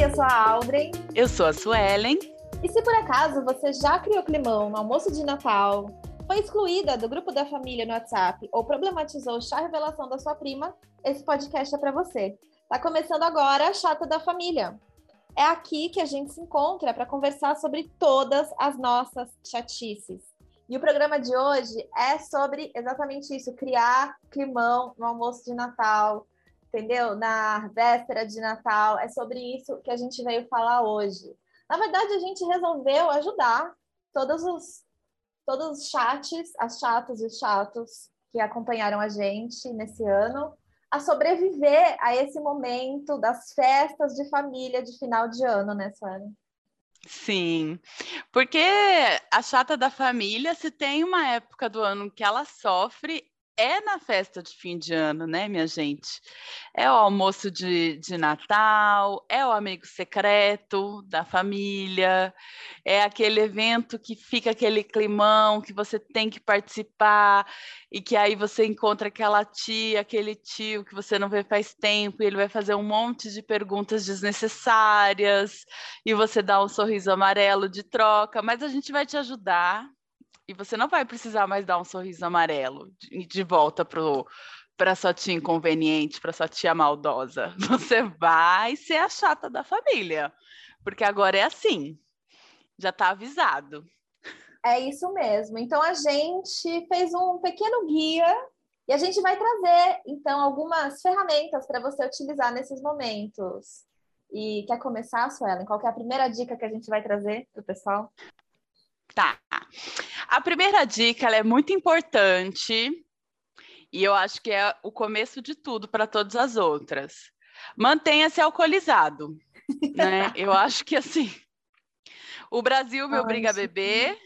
Eu sou a Aldrin. Eu sou a Suelen. E se por acaso você já criou climão no almoço de Natal, foi excluída do grupo da família no WhatsApp ou problematizou chá revelação da sua prima, esse podcast é para você. Tá começando agora a Chata da Família. É aqui que a gente se encontra para conversar sobre todas as nossas chatices. E o programa de hoje é sobre exatamente isso: criar climão no almoço de Natal, entendeu? Na véspera de Natal. É sobre isso que a gente veio falar hoje. Na verdade, a gente resolveu ajudar todos os, todos os chats, as chatos e os chatos que acompanharam a gente nesse ano, a sobreviver a esse momento das festas de família de final de ano, né, Suana? Sim, porque a chata da família, se tem uma época do ano que ela sofre, é na festa de fim de ano, né, minha gente? É o almoço de, de Natal, é o amigo secreto da família, é aquele evento que fica aquele climão que você tem que participar e que aí você encontra aquela tia, aquele tio que você não vê faz tempo e ele vai fazer um monte de perguntas desnecessárias e você dá um sorriso amarelo de troca, mas a gente vai te ajudar e você não vai precisar mais dar um sorriso amarelo de, de volta para sua tia inconveniente, para sua tia maldosa. Você vai ser a chata da família, porque agora é assim, já está avisado. É isso mesmo. Então a gente fez um pequeno guia e a gente vai trazer então algumas ferramentas para você utilizar nesses momentos. E quer começar, Suelen? Qual é a primeira dica que a gente vai trazer para o pessoal? Tá. A primeira dica é muito importante e eu acho que é o começo de tudo para todas as outras. Mantenha-se alcoolizado, né? Eu acho que assim, o Brasil me obriga a beber,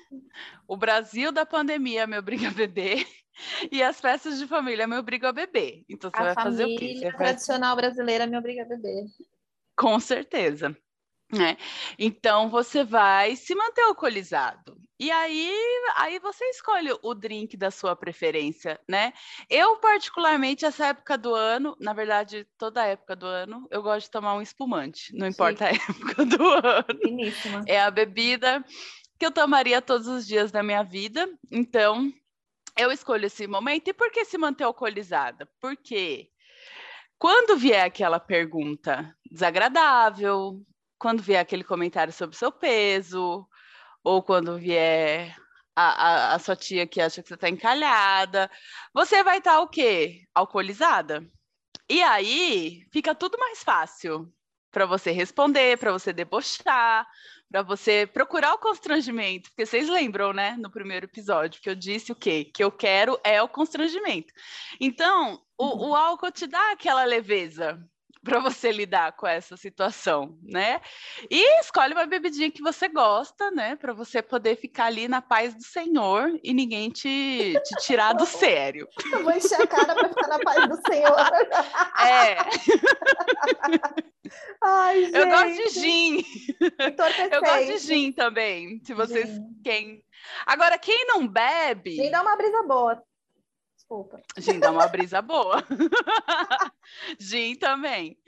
o Brasil da pandemia me obriga a beber e as festas de família me obrigam a beber. Então você a vai fazer o quê? A tradicional vai... brasileira me obriga a beber. Com certeza. Né? Então você vai se manter alcoolizado. E aí, aí você escolhe o drink da sua preferência, né? Eu, particularmente, essa época do ano, na verdade, toda época do ano, eu gosto de tomar um espumante, não importa Sim. a época do ano. Finíssima. É a bebida que eu tomaria todos os dias da minha vida. Então, eu escolho esse momento. E por que se manter alcoolizada? Porque quando vier aquela pergunta desagradável, quando vier aquele comentário sobre seu peso, ou quando vier a, a, a sua tia que acha que você está encalhada, você vai estar tá, o quê? Alcoolizada. E aí fica tudo mais fácil para você responder, para você debochar, para você procurar o constrangimento, porque vocês lembram, né, no primeiro episódio que eu disse o quê? Que eu quero é o constrangimento. Então, o, uhum. o álcool te dá aquela leveza, para você lidar com essa situação, né? E escolhe uma bebidinha que você gosta, né? Para você poder ficar ali na paz do Senhor e ninguém te, te tirar do sério. Eu vou encher a cara para ficar na paz do Senhor. É. Ai, gente. Eu gosto de gin. Eu gosto de gin também, se vocês quem. Agora, quem não bebe. Gin dá uma brisa boa. Desculpa. Gin dá uma brisa boa. Gin também.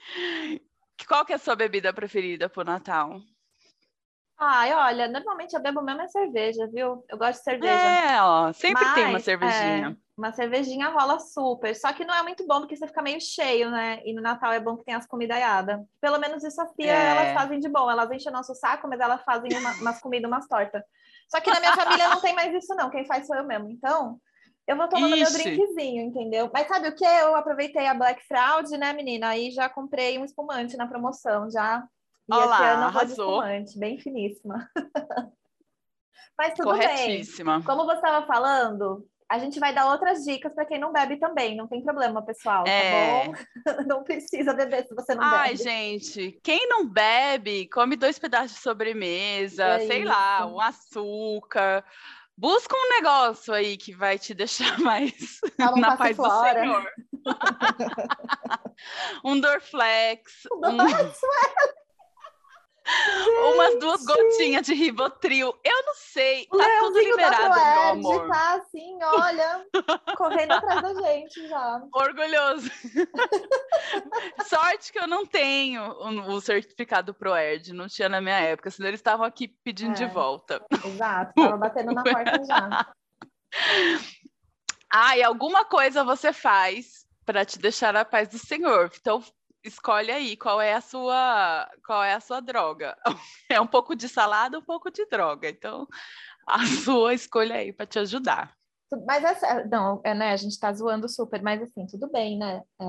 Qual que é a sua bebida preferida pro Natal? Ai, olha, normalmente eu bebo mesmo é cerveja, viu? Eu gosto de cerveja. É, ó, sempre Mas, tem uma cervejinha. É, uma cervejinha rola super, só que não é muito bom porque você fica meio cheio, né? E no Natal é bom que tem as comidaiadas. Pelo menos isso a Fia, é. elas fazem de bom. Elas enchem o nosso saco, mas elas fazem uma, umas comidas, umas tortas. Só que na minha família não tem mais isso, não. Quem faz sou eu mesmo. Então, eu vou tomando meu drinkzinho, entendeu? Mas sabe o que? Eu aproveitei a Black Fraud, né, menina? Aí já comprei um espumante na promoção, já. E Olá, esse ano de espumante, bem finíssima. Mas tudo bem. Como você estava falando, a gente vai dar outras dicas para quem não bebe também, não tem problema, pessoal, tá é... tá bom? não precisa beber se você não Ai, bebe. Ai, gente, quem não bebe, come dois pedaços de sobremesa, é sei isso. lá, um açúcar, Busca um negócio aí que vai te deixar mais na paz do Senhor. um Dorflex. Um... uma umas duas gotinhas de Ribotril. Eu não sei, tá tudo liberado, da meu amor. tá assim, olha, correndo atrás da gente já. Orgulhoso. Sorte que eu não tenho o, o certificado ProErd, não tinha na minha época, senão eles estavam aqui pedindo é, de volta. Exato, tava batendo na porta já. E alguma coisa você faz para te deixar na paz do Senhor. Então, escolhe aí qual é a sua qual é a sua droga. É um pouco de salada, um pouco de droga. Então, a sua escolha aí para te ajudar. Mas essa, não, é, né? A gente está zoando super, mas assim, tudo bem, né? É,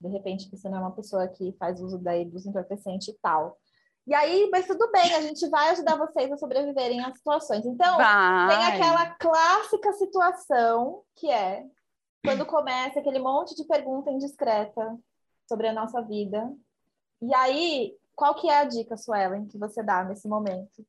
de repente você não é uma pessoa que faz uso daí dos entorpecentes e tal. E aí, mas tudo bem, a gente vai ajudar vocês a sobreviverem às situações. Então, vai. tem aquela clássica situação que é quando começa aquele monte de pergunta indiscreta sobre a nossa vida. E aí, qual que é a dica, Suelen, que você dá nesse momento?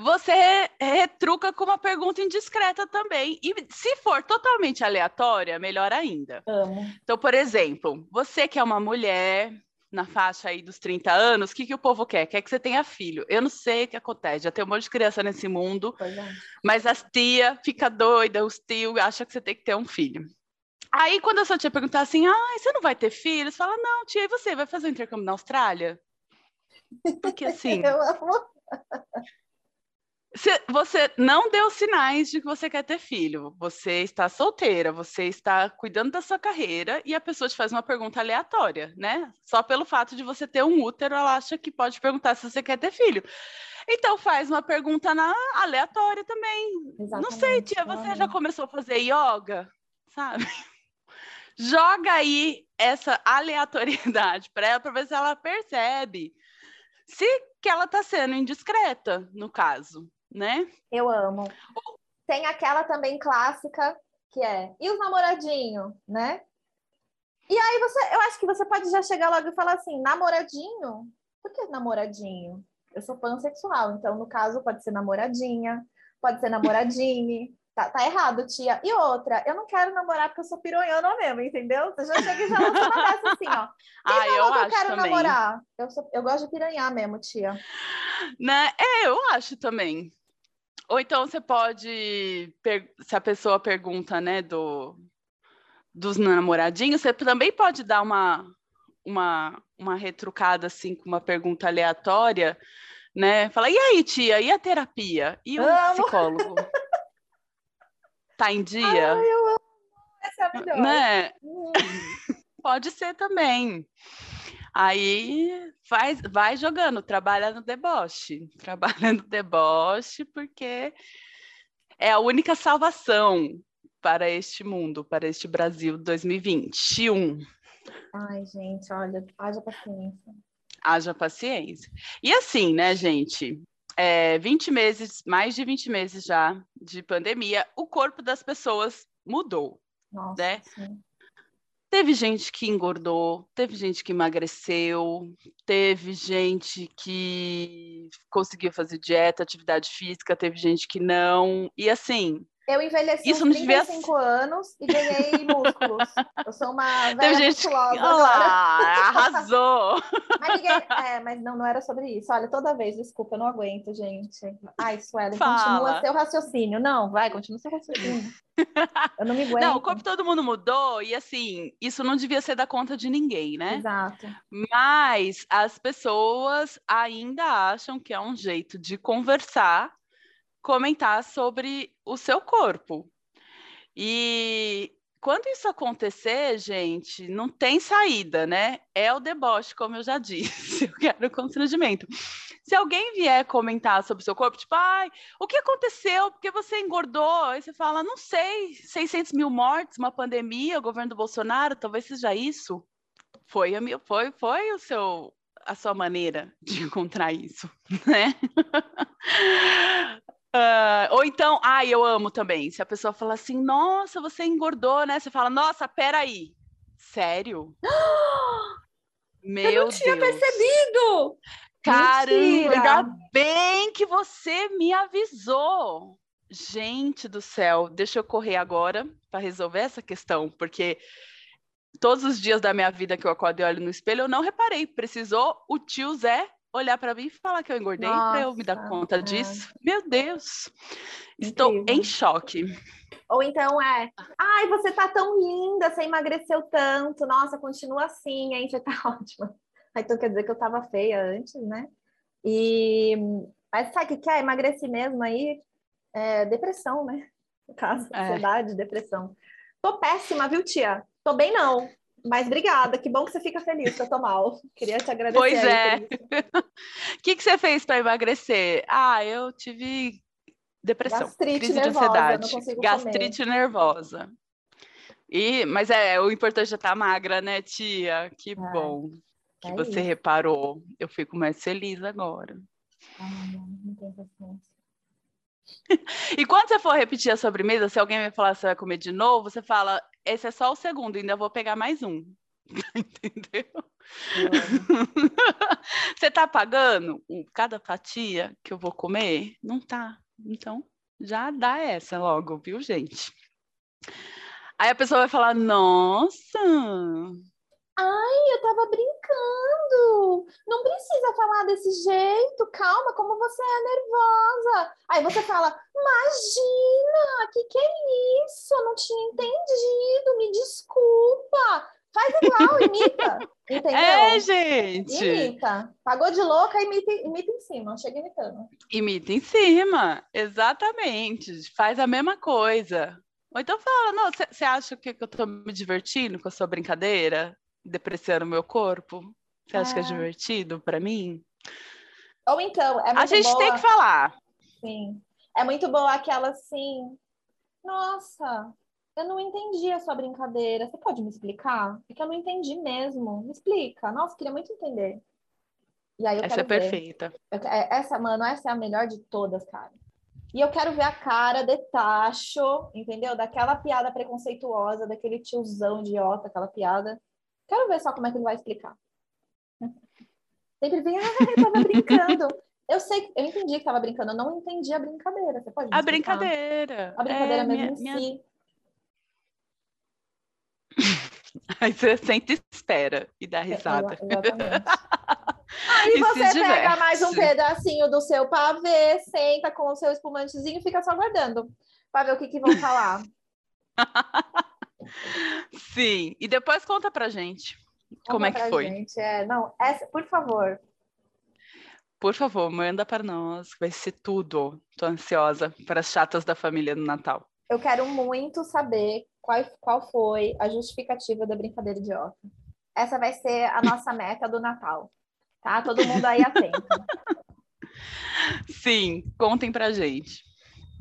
Você retruca com uma pergunta indiscreta também. E se for totalmente aleatória, melhor ainda. Amo. Então, por exemplo, você que é uma mulher na faixa aí dos 30 anos, o que, que o povo quer? Quer que você tenha filho. Eu não sei o que acontece, já tem um monte de criança nesse mundo, é. mas as tia fica doida, os tios acham que você tem que ter um filho. Aí, quando a sua tia perguntar assim, ah, você não vai ter filhos? Fala, não, tia, e você vai fazer o um intercâmbio na Austrália? Porque assim. Você não deu sinais de que você quer ter filho. Você está solteira, você está cuidando da sua carreira e a pessoa te faz uma pergunta aleatória, né? Só pelo fato de você ter um útero, ela acha que pode perguntar se você quer ter filho. Então faz uma pergunta na aleatória também. Exatamente. Não sei, tia, você já começou a fazer yoga? Sabe? Joga aí essa aleatoriedade para ela para ver se ela percebe se que ela está sendo indiscreta, no caso né? Eu amo. Tem aquela também clássica que é e os namoradinhos, né? E aí você, eu acho que você pode já chegar logo e falar assim, namoradinho? Por que namoradinho? Eu sou pansexual, então no caso pode ser namoradinha, pode ser namoradinho. Tá, tá, errado, tia. E outra, eu não quero namorar porque eu sou pironhona mesmo, entendeu? Você já chega e já lança uma dessa assim, ó. Quem ah, eu que eu quero também. namorar? Eu, sou, eu gosto de piranhar mesmo, tia. Né? É, eu acho também. Ou então você pode, se a pessoa pergunta, né, do, dos namoradinhos, você também pode dar uma, uma, uma retrucada, assim, com uma pergunta aleatória, né? Fala, e aí, tia, e a terapia? E o Amo. psicólogo? tá em dia? Ai, eu amo. Essa é. Né? Hum. pode ser também. Aí faz, vai jogando, trabalha no deboche, trabalha no deboche, porque é a única salvação para este mundo, para este Brasil 2021. Ai, gente, olha, haja paciência. Haja paciência. E assim, né, gente? É, 20 meses, mais de 20 meses já de pandemia, o corpo das pessoas mudou. Nossa, né? Sim. Teve gente que engordou, teve gente que emagreceu, teve gente que conseguiu fazer dieta, atividade física, teve gente que não. E assim, eu envelheci Isso uns 35 devia... anos e ganhei músculos. Eu sou uma velha gente... musculosa Olha lá, arrasou! mas ninguém... É, mas não, não era sobre isso. Olha, toda vez, desculpa, eu não aguento, gente. Ai, Suelen, continua seu raciocínio. Não, vai, continua seu raciocínio. Eu não me aguento. Não, o corpo todo mundo mudou e, assim, isso não devia ser da conta de ninguém, né? Exato. Mas as pessoas ainda acham que é um jeito de conversar comentar sobre o seu corpo. E quando isso acontecer, gente, não tem saída, né? É o deboche, como eu já disse. Eu quero constrangimento. Se alguém vier comentar sobre o seu corpo, tipo, ai, o que aconteceu? Porque você engordou? Aí você fala, não sei, 600 mil mortes, uma pandemia, o governo do Bolsonaro, talvez seja isso. Foi, a minha, foi, foi o seu, a sua maneira de encontrar isso, né? Uh, ou então, ah, eu amo também. Se a pessoa fala assim, nossa, você engordou, né? Você fala, nossa, peraí. Sério? Meu eu não tinha Deus. percebido! Caramba, ainda bem que você me avisou. Gente do céu, deixa eu correr agora para resolver essa questão, porque todos os dias da minha vida que eu acordo e olho no espelho, eu não reparei. Precisou o tio Zé olhar para mim e falar que eu engordei para eu me dar conta é. disso. Meu Deus, estou Incrível. em choque. Ou então é, ai, você tá tão linda, você emagreceu tanto, nossa, continua assim, hein? Você tá ótima. Aí então quer dizer que eu tava feia antes, né? E mas sabe o que é? Emagreci mesmo aí, é, depressão, né? No caso, é. ansiedade, depressão. Tô péssima, viu, tia? Tô bem não. Mas obrigada, que bom que você fica feliz que eu tô mal. Queria te agradecer. Pois é. O que, que você fez para emagrecer? Ah, eu tive depressão, gastrite crise nervosa, de ansiedade, gastrite comer. nervosa. E, mas é, o importante é estar tá magra, né, tia? Que é, bom que é você isso. reparou. Eu fico mais feliz agora. Ah, não, tem e quando você for repetir a sobremesa, se alguém me falar que você vai comer de novo, você fala, esse é só o segundo, ainda vou pegar mais um. Entendeu? você tá pagando cada fatia que eu vou comer? Não tá. Então, já dá essa logo, viu, gente? Aí a pessoa vai falar: Nossa, Ai, eu tava brincando. Não precisa falar desse jeito. Calma, como você é nervosa. Aí você fala: Imagina, que que é isso? Eu não tinha entendido. Me desculpa. Faz igual, imita. Entendeu? É, gente. Imita. Pagou de louca, imita, imita em cima. Chega imitando. Imita em cima, exatamente. Faz a mesma coisa. Ou então fala, não, você acha que eu tô me divertindo com a sua brincadeira? Depreciando o meu corpo? Você acha que é ah. divertido para mim? Ou então, é muito A gente boa... tem que falar. Sim. É muito boa aquela assim. Nossa, eu não entendi a sua brincadeira. Você pode me explicar? Porque eu não entendi mesmo. Me explica. Nossa, queria muito entender. E aí eu essa é ver. perfeita. Eu, é, essa, mano, essa é a melhor de todas, cara. E eu quero ver a cara de tacho, entendeu? Daquela piada preconceituosa, daquele tiozão idiota, aquela piada. Quero ver só como é que ele vai explicar. Sempre vem, ah, eu tava brincando. Eu sei, eu entendi que estava brincando, eu não entendi a brincadeira. Você pode A brincadeira. A brincadeira é, mesmo minha, em minha... si. Aí você sente e espera e dá risada. exatamente. Aí você pega mais um pedacinho do seu pavê, senta com o seu espumantezinho e fica só guardando para ver o que, que vão falar. Sim, e depois conta pra gente conta como é que foi. Gente. É, não, essa, por favor. Por favor, manda para nós, vai ser tudo. Tô ansiosa para as chatas da família no Natal. Eu quero muito saber qual, qual foi a justificativa da brincadeira idiota. Essa vai ser a nossa meta do Natal, tá? Todo mundo aí atento. Sim, contem pra gente.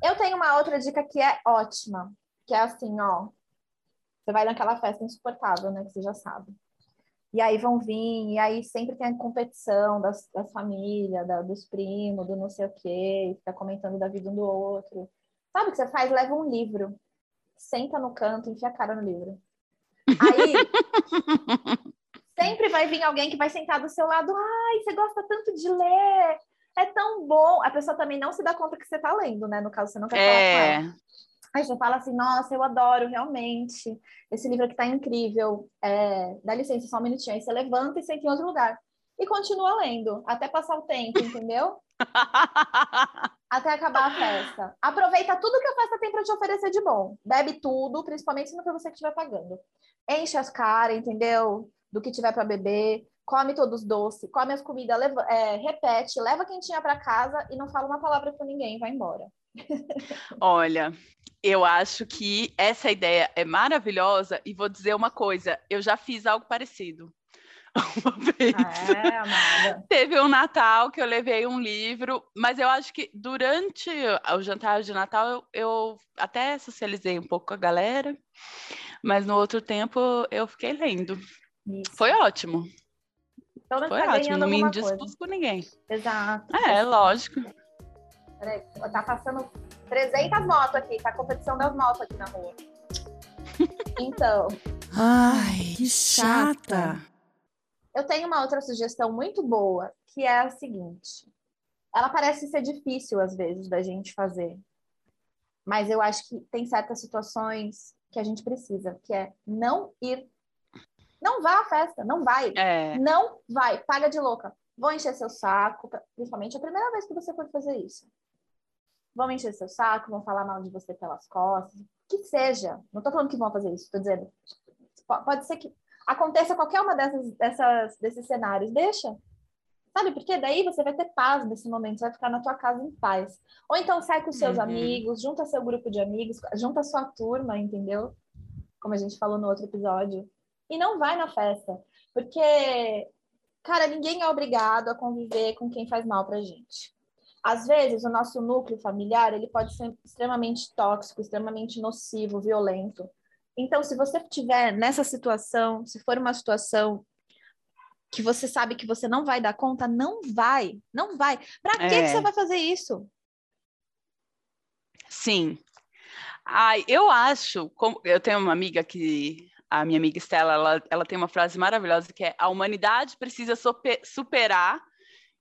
Eu tenho uma outra dica que é ótima, que é assim, ó, você vai naquela festa insuportável, né? Que você já sabe. E aí vão vir, e aí sempre tem a competição das, das famílias, da, dos primos, do não sei o quê, fica comentando da vida um do outro. Sabe o que você faz? Leva um livro, senta no canto, enfia a cara no livro. Aí sempre vai vir alguém que vai sentar do seu lado. Ai, você gosta tanto de ler, é tão bom. A pessoa também não se dá conta que você está lendo, né? No caso, você não quer é... falar com ela. Você fala assim, nossa, eu adoro realmente. Esse livro aqui tá incrível. É, dá licença, só um minutinho. Aí você levanta e senta em outro lugar. E continua lendo, até passar o tempo, entendeu? até acabar a festa. Aproveita tudo que a festa tem para te oferecer de bom. Bebe tudo, principalmente se não for você que estiver pagando. Enche as caras, entendeu? Do que tiver para beber. Come todos os doces, come as comidas, leva, é, repete, leva quem tinha para casa e não fala uma palavra com ninguém, vai embora. Olha, eu acho que essa ideia é maravilhosa e vou dizer uma coisa, eu já fiz algo parecido. Uma vez. Ah, é, Teve um Natal que eu levei um livro, mas eu acho que durante o jantar de Natal eu, eu até socializei um pouco com a galera, mas no outro tempo eu fiquei lendo. Isso. Foi ótimo. Então, Foi tá ótimo, não me indispus com ninguém. Exato. É, lógico. Peraí, tá passando 300 motos aqui, tá a competição das motos aqui na rua. Então. Ai, que chata. Eu tenho uma outra sugestão muito boa, que é a seguinte. Ela parece ser difícil às vezes da gente fazer. Mas eu acho que tem certas situações que a gente precisa, que é não ir. Não vá à festa, não vai. É. Não vai, paga de louca. vão encher seu saco, principalmente a primeira vez que você for fazer isso. Vão encher seu saco, vão falar mal de você pelas costas, que seja. Não estou falando que vão fazer isso, estou dizendo. Pode ser que aconteça qualquer uma dessas, dessas, desses cenários. Deixa. Sabe por quê? Daí você vai ter paz nesse momento, você vai ficar na tua casa em paz. Ou então sai com seus uhum. amigos, junta seu grupo de amigos, junta sua turma, entendeu? Como a gente falou no outro episódio. E não vai na festa. Porque, cara, ninguém é obrigado a conviver com quem faz mal pra gente. Às vezes, o nosso núcleo familiar, ele pode ser extremamente tóxico, extremamente nocivo, violento. Então, se você estiver nessa situação, se for uma situação que você sabe que você não vai dar conta, não vai, não vai. Para é. que você vai fazer isso? Sim. Ai, eu acho, como eu tenho uma amiga que a minha amiga Estela, ela, ela tem uma frase maravilhosa que é a humanidade precisa superar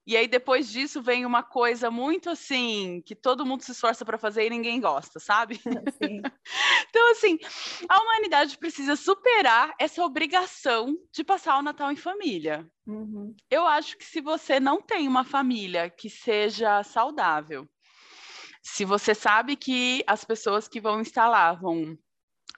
e aí depois disso vem uma coisa muito assim que todo mundo se esforça para fazer e ninguém gosta, sabe? então assim, a humanidade precisa superar essa obrigação de passar o Natal em família. Uhum. Eu acho que se você não tem uma família que seja saudável, se você sabe que as pessoas que vão instalar vão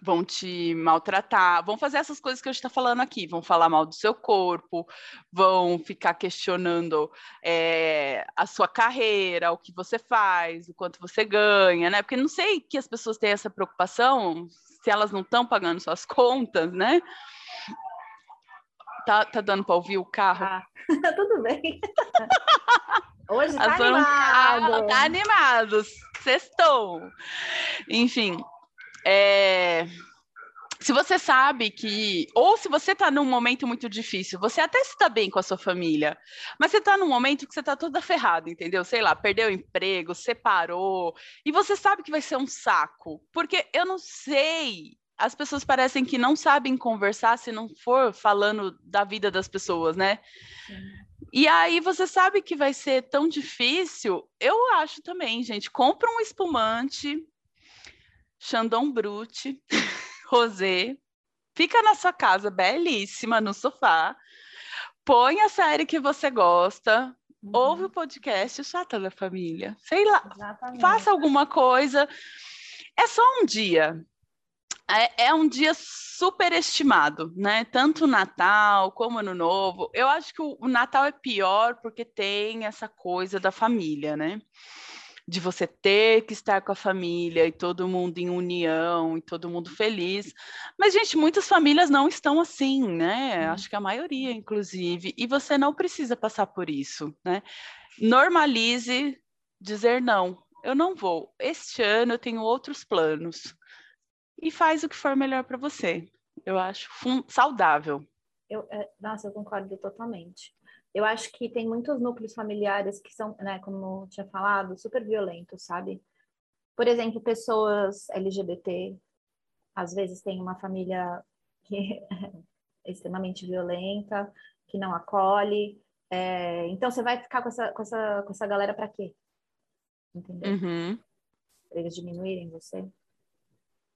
vão te maltratar, vão fazer essas coisas que a gente está falando aqui, vão falar mal do seu corpo, vão ficar questionando é, a sua carreira, o que você faz, o quanto você ganha, né? Porque não sei que as pessoas têm essa preocupação se elas não estão pagando suas contas, né? Tá, tá dando para ouvir o carro? Ah, tudo bem. Hoje tá animado. Tá animados. Sextou. Enfim, é, se você sabe que, ou se você está num momento muito difícil, você até está bem com a sua família, mas você está num momento que você está toda ferrada, entendeu? Sei lá, perdeu o emprego, separou, e você sabe que vai ser um saco, porque eu não sei. As pessoas parecem que não sabem conversar se não for falando da vida das pessoas, né? Sim. E aí você sabe que vai ser tão difícil. Eu acho também, gente, compra um espumante, Chandon Brut, Rosé, fica na sua casa belíssima no sofá, põe a série que você gosta, uhum. ouve o podcast Chata da Família, sei lá, Exatamente. faça alguma coisa. É só um dia. É, é um dia superestimado, né? Tanto Natal como Ano Novo. Eu acho que o, o Natal é pior porque tem essa coisa da família, né? De você ter que estar com a família e todo mundo em união e todo mundo feliz. Mas, gente, muitas famílias não estão assim, né? Hum. Acho que a maioria, inclusive. E você não precisa passar por isso, né? Normalize dizer não. Eu não vou. Este ano eu tenho outros planos. E faz o que for melhor para você. Eu acho saudável. Eu, é, nossa, eu concordo totalmente eu acho que tem muitos núcleos familiares que são, né, como eu tinha falado, super violentos, sabe? Por exemplo, pessoas LGBT, às vezes tem uma família que é extremamente violenta, que não acolhe. É, então, você vai ficar com essa, com essa, com essa galera para quê? Entendeu? Uhum. Para eles diminuírem você.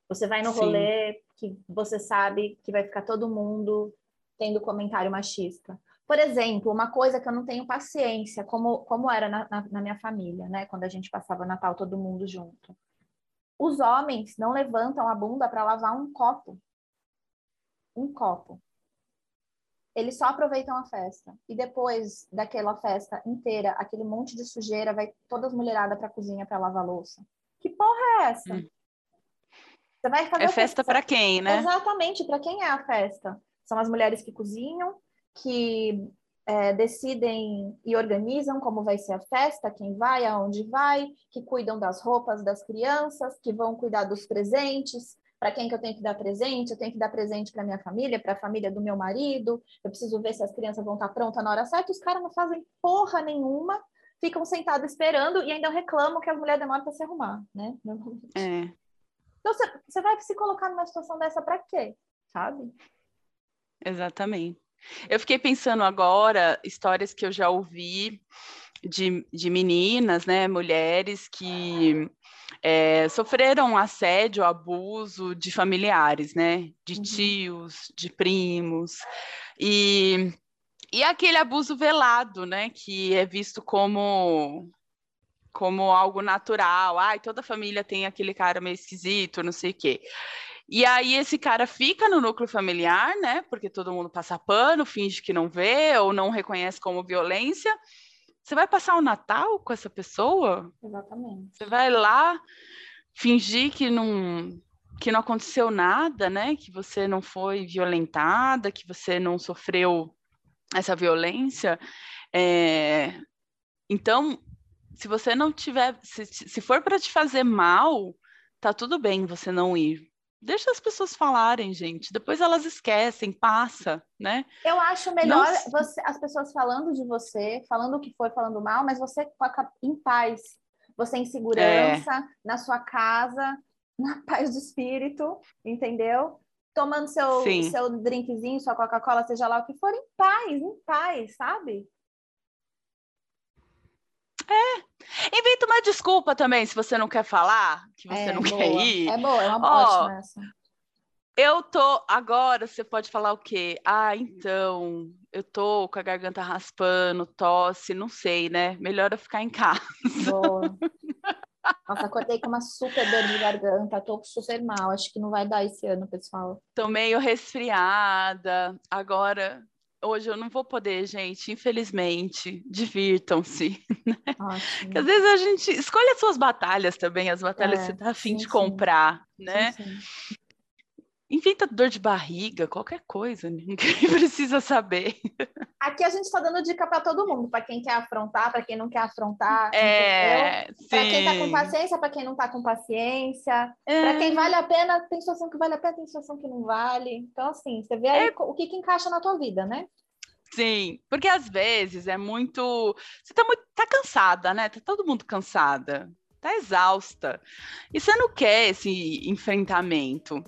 Você vai no Sim. rolê que você sabe que vai ficar todo mundo tendo comentário machista. Por exemplo, uma coisa que eu não tenho paciência, como, como era na, na, na minha família, né? Quando a gente passava Natal todo mundo junto. Os homens não levantam a bunda para lavar um copo. Um copo. Eles só aproveitam a festa. E depois daquela festa inteira, aquele monte de sujeira, vai todas mulheradas para a cozinha para lavar louça. Que porra é essa? Hum. Você vai fazer é festa para quem, né? Exatamente, para quem é a festa? São as mulheres que cozinham, que é, decidem e organizam como vai ser a festa, quem vai, aonde vai, que cuidam das roupas das crianças, que vão cuidar dos presentes. Para quem que eu tenho que dar presente? Eu tenho que dar presente para minha família, para a família do meu marido. Eu preciso ver se as crianças vão estar tá prontas na hora certa. Os caras não fazem porra nenhuma, ficam sentados esperando e ainda reclamam que a mulher demora para se arrumar, né? É. Então você vai se colocar numa situação dessa para quê? Sabe? Exatamente. Eu fiquei pensando agora, histórias que eu já ouvi de, de meninas, né, mulheres que é, sofreram assédio, abuso de familiares, né, de uhum. tios, de primos, e E aquele abuso velado, né? Que é visto como como algo natural. Ai, toda família tem aquele cara meio esquisito, não sei o quê. E aí esse cara fica no núcleo familiar, né? Porque todo mundo passa pano, finge que não vê ou não reconhece como violência. Você vai passar o Natal com essa pessoa? Exatamente. Você vai lá fingir que não que não aconteceu nada, né? Que você não foi violentada, que você não sofreu essa violência. É... Então, se você não tiver, se, se for para te fazer mal, tá tudo bem você não ir. Deixa as pessoas falarem, gente. Depois elas esquecem, passa, né? Eu acho melhor você, as pessoas falando de você, falando o que foi, falando mal, mas você em paz. Você em segurança, é. na sua casa, na paz de espírito, entendeu? Tomando seu, seu drinkzinho, sua Coca-Cola, seja lá o que for, em paz, em paz, sabe? É. Inventa uma desculpa também, se você não quer falar, que você é, não boa. quer ir. É boa, é uma Ó, ótima essa. Eu tô. Agora você pode falar o quê? Ah, então, eu tô com a garganta raspando, tosse, não sei, né? Melhor eu ficar em casa. Boa. Nossa, acordei com uma super dor de garganta, tô super mal. Acho que não vai dar esse ano, pessoal. Tô meio resfriada. Agora hoje eu não vou poder, gente, infelizmente. Divirtam-se. Né? Porque às vezes a gente escolhe as suas batalhas também, as batalhas é, que você tá afim sim, de comprar, sim. né? Sim, Inventa dor de barriga, qualquer coisa, ninguém precisa saber. Aqui a gente está dando dica para todo mundo, para quem quer afrontar, para quem não quer afrontar. É, para quem está com paciência, para quem não está com paciência. É. Para quem vale a pena, tem situação que vale a pena, tem situação que não vale. Então, assim, você vê aí é. o que, que encaixa na tua vida, né? Sim, porque às vezes é muito. Você tá muito. tá cansada, né? Tá todo mundo cansada, tá exausta. E você não quer esse enfrentamento.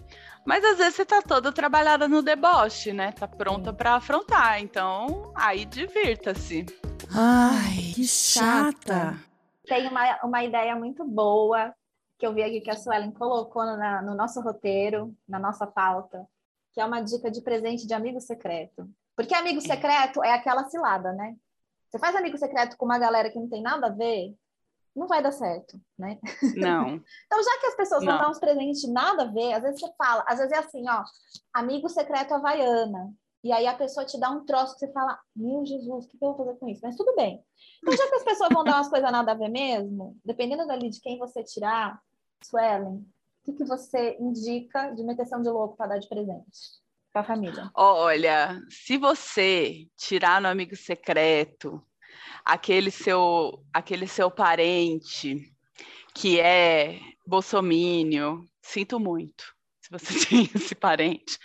Mas às vezes você tá toda trabalhada no deboche, né? Tá pronta para afrontar. Então, aí divirta-se. Ai, que chata. Tem uma, uma ideia muito boa que eu vi aqui que a Suelen colocou na, no nosso roteiro, na nossa pauta, que é uma dica de presente de amigo secreto. Porque amigo secreto é aquela cilada, né? Você faz amigo secreto com uma galera que não tem nada a ver, não vai dar certo, né? Não. então, já que as pessoas não. vão dar uns presentes nada a ver, às vezes você fala, às vezes é assim, ó, amigo secreto havaiana. E aí a pessoa te dá um troço que você fala, meu Jesus, o que eu vou fazer com isso? Mas tudo bem. Então, já que as pessoas vão dar umas coisas nada a ver mesmo, dependendo dali de quem você tirar, Suelen, o que, que você indica de meteção de louco para dar de presente? para a família? Olha, se você tirar no amigo secreto aquele seu, aquele seu parente que é bolsomínio, sinto muito se você tem esse parente.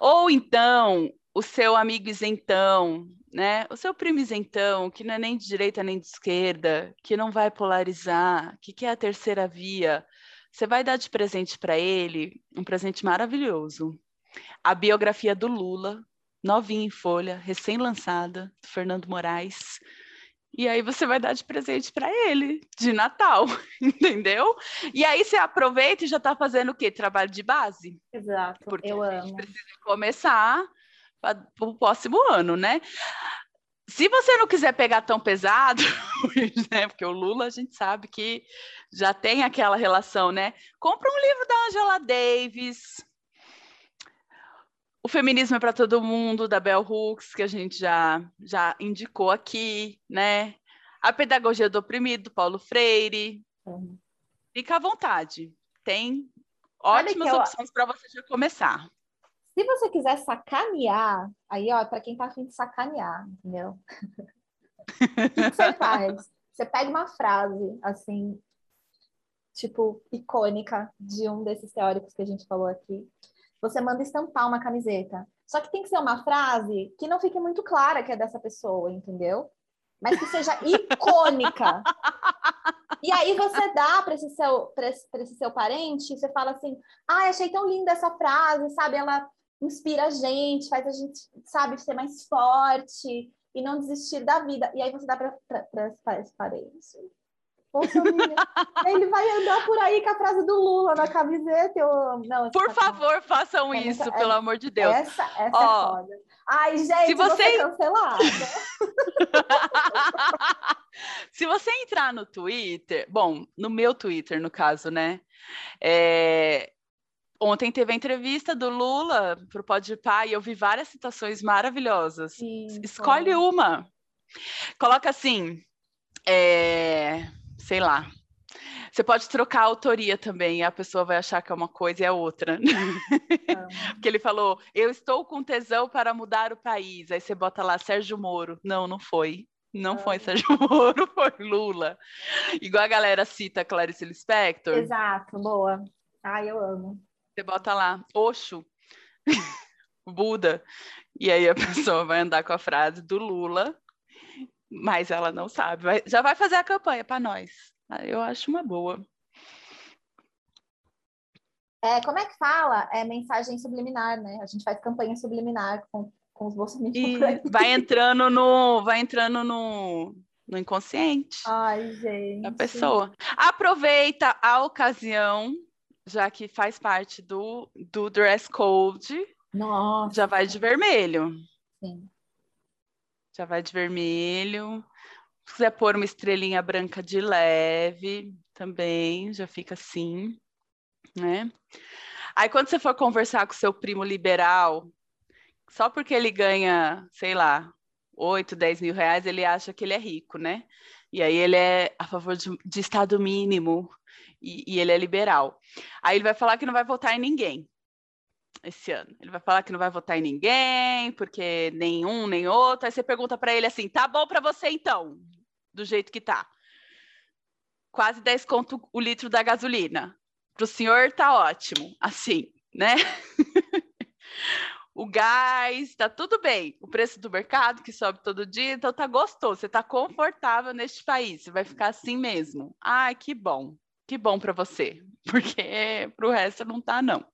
Ou então, o seu amigo isentão, né? O seu primo isentão, que não é nem de direita nem de esquerda, que não vai polarizar, que quer a terceira via. Você vai dar de presente para ele um presente maravilhoso. A biografia do Lula, novinha em folha, recém-lançada, do Fernando Moraes. E aí você vai dar de presente para ele, de Natal, entendeu? E aí você aproveita e já está fazendo o quê? Trabalho de base? Exato, Porque eu a gente amo. precisa começar para o próximo ano, né? Se você não quiser pegar tão pesado, né? Porque o Lula a gente sabe que já tem aquela relação, né? Compra um livro da Angela Davis, o Feminismo é para Todo Mundo, da Bell Hooks, que a gente já, já indicou aqui, né? A Pedagogia do Oprimido, Paulo Freire. Uhum. Fica à vontade. Tem ótimas eu... opções para você já começar. Se você quiser sacanear, aí, ó, para quem tá afim de sacanear, entendeu? o que, que você faz? Você pega uma frase, assim, tipo, icônica de um desses teóricos que a gente falou aqui, você manda estampar uma camiseta. Só que tem que ser uma frase que não fique muito clara que é dessa pessoa, entendeu? Mas que seja icônica. E aí você dá para esse, seu, esse, esse seu parente, você fala assim: ah, achei tão linda essa frase, sabe? Ela inspira a gente, faz a gente, sabe, ser mais forte e não desistir da vida. E aí você dá para esse parente. Ele vai andar por aí com a frase do Lula na camiseta. Eu... Não, por favor, façam é isso, muita... pelo é... amor de Deus. Essa, essa é foda. Ai, gente, se você... você cancelada. se você entrar no Twitter, bom, no meu Twitter, no caso, né? É... Ontem teve a entrevista do Lula para o Podpah e eu vi várias citações maravilhosas. Sim, Escolhe foi. uma. Coloca assim, é, sei lá. Você pode trocar a autoria também, a pessoa vai achar que é uma coisa e é outra. Porque ele falou: Eu estou com tesão para mudar o país. Aí você bota lá Sérgio Moro. Não, não foi. Não foi Sérgio Moro, foi Lula. Igual a galera cita Clarice Lispector. Exato, boa. Ai, eu amo. Você bota lá, Oxo, Buda. E aí a pessoa vai andar com a frase do Lula mas ela não sabe. Vai, já vai fazer a campanha para nós. Eu acho uma boa. É, como é que fala? É mensagem subliminar, né? A gente faz campanha subliminar com, com os bolsonaristas. Vai entrando no, vai entrando no, no inconsciente. Ai, gente. Da pessoa. Aproveita a ocasião, já que faz parte do, do dress code. Nossa. Já vai de vermelho. Sim já vai de vermelho. Se quiser pôr uma estrelinha branca de leve, também já fica assim, né? Aí quando você for conversar com seu primo liberal, só porque ele ganha, sei lá, 8, 10 mil reais, ele acha que ele é rico, né? E aí ele é a favor de, de Estado mínimo e, e ele é liberal. Aí ele vai falar que não vai votar em ninguém esse ano. Ele vai falar que não vai votar em ninguém, porque nenhum nem outro. Aí você pergunta para ele assim: tá bom para você então, do jeito que tá. Quase 10 conto o litro da gasolina. Para o senhor tá ótimo, assim, né? o gás, tá tudo bem. O preço do mercado que sobe todo dia, então tá gostoso, você tá confortável neste país, você vai ficar assim mesmo. Ai, que bom. Que bom para você, porque para o resto não tá não.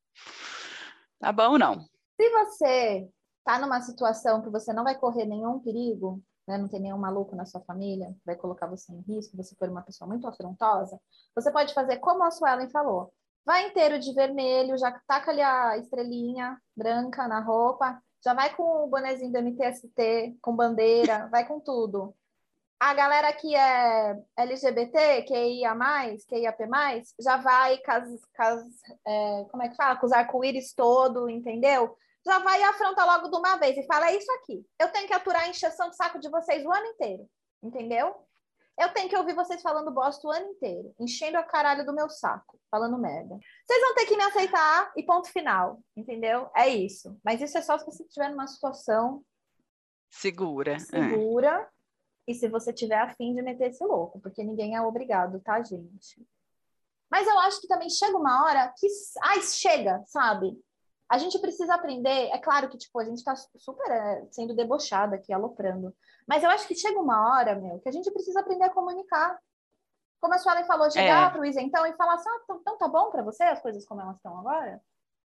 Tá bom não? Se você tá numa situação que você não vai correr nenhum perigo, né, não tem nenhum maluco na sua família vai colocar você em risco, você for uma pessoa muito afrontosa, você pode fazer como a Suelen falou. Vai inteiro de vermelho, já taca ali a estrelinha branca na roupa, já vai com o bonezinho do MTST, com bandeira, vai com tudo. A galera que é LGBT, QIA+, QIAP+, já vai com as, com as, é, como é que fala? Com os arco-íris todo, entendeu? Já vai e afronta logo de uma vez e fala, é isso aqui. Eu tenho que aturar a encheção de saco de vocês o ano inteiro, entendeu? Eu tenho que ouvir vocês falando bosta o ano inteiro, enchendo a caralho do meu saco, falando merda. Vocês vão ter que me aceitar e ponto final, entendeu? É isso. Mas isso é só se você estiver numa situação segura. É. Segura. É e se você tiver afim de meter esse louco, porque ninguém é obrigado, tá, gente? Mas eu acho que também chega uma hora que, ai, chega, sabe? A gente precisa aprender, é claro que, tipo, a gente tá super é, sendo debochada aqui, aloprando, mas eu acho que chega uma hora, meu, que a gente precisa aprender a comunicar. Como a Suelen falou, chegar é. pro isentão e falar assim, ah, então, então tá bom para você as coisas como elas estão agora?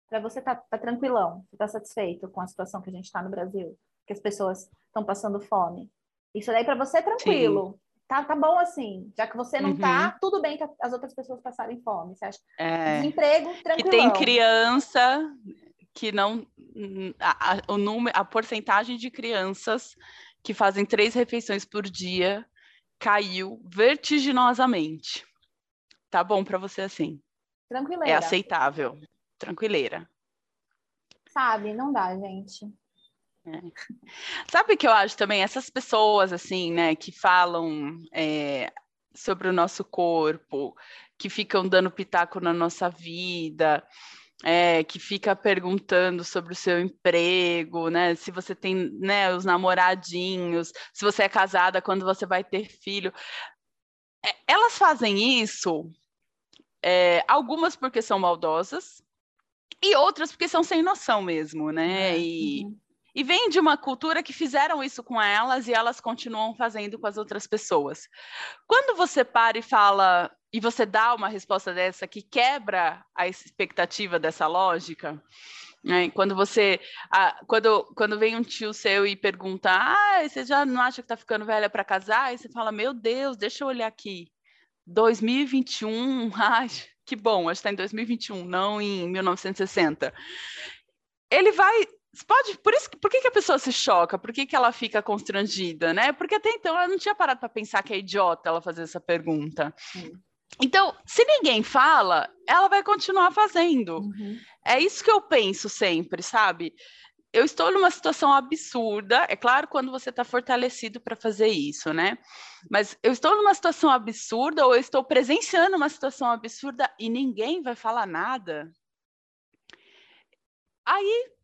Para você tá, tá tranquilão, você tá satisfeito com a situação que a gente tá no Brasil, que as pessoas estão passando fome. Isso daí para você é tranquilo. Tá, tá bom assim, já que você não tá, uhum. tá, tudo bem que as outras pessoas passarem fome, você acha? É... Desemprego, tranquilo. Que tem criança que não a, a, o número, a porcentagem de crianças que fazem três refeições por dia caiu vertiginosamente. Tá bom para você assim? Tranquileira. É aceitável. Tranquileira. Sabe, não dá, gente. É. Sabe o que eu acho também? Essas pessoas, assim, né, que falam é, sobre o nosso corpo, que ficam dando pitaco na nossa vida, é, que fica perguntando sobre o seu emprego, né? Se você tem, né, os namoradinhos, se você é casada, quando você vai ter filho. É, elas fazem isso, é, algumas porque são maldosas, e outras porque são sem noção mesmo, né? E, uhum. E vem de uma cultura que fizeram isso com elas e elas continuam fazendo com as outras pessoas. Quando você para e fala, e você dá uma resposta dessa que quebra a expectativa dessa lógica, né? quando você, quando, quando vem um tio seu e pergunta, ah, você já não acha que está ficando velha para casar? Aí você fala, meu Deus, deixa eu olhar aqui. 2021, ai, que bom, acho que está em 2021, não em 1960. Ele vai pode, por isso, por que, que a pessoa se choca? Por que, que ela fica constrangida, né? Porque até então ela não tinha parado para pensar que é idiota ela fazer essa pergunta. Então, se ninguém fala, ela vai continuar fazendo. Uhum. É isso que eu penso sempre, sabe? Eu estou numa situação absurda, é claro, quando você está fortalecido para fazer isso, né? Mas eu estou numa situação absurda ou eu estou presenciando uma situação absurda e ninguém vai falar nada. Aí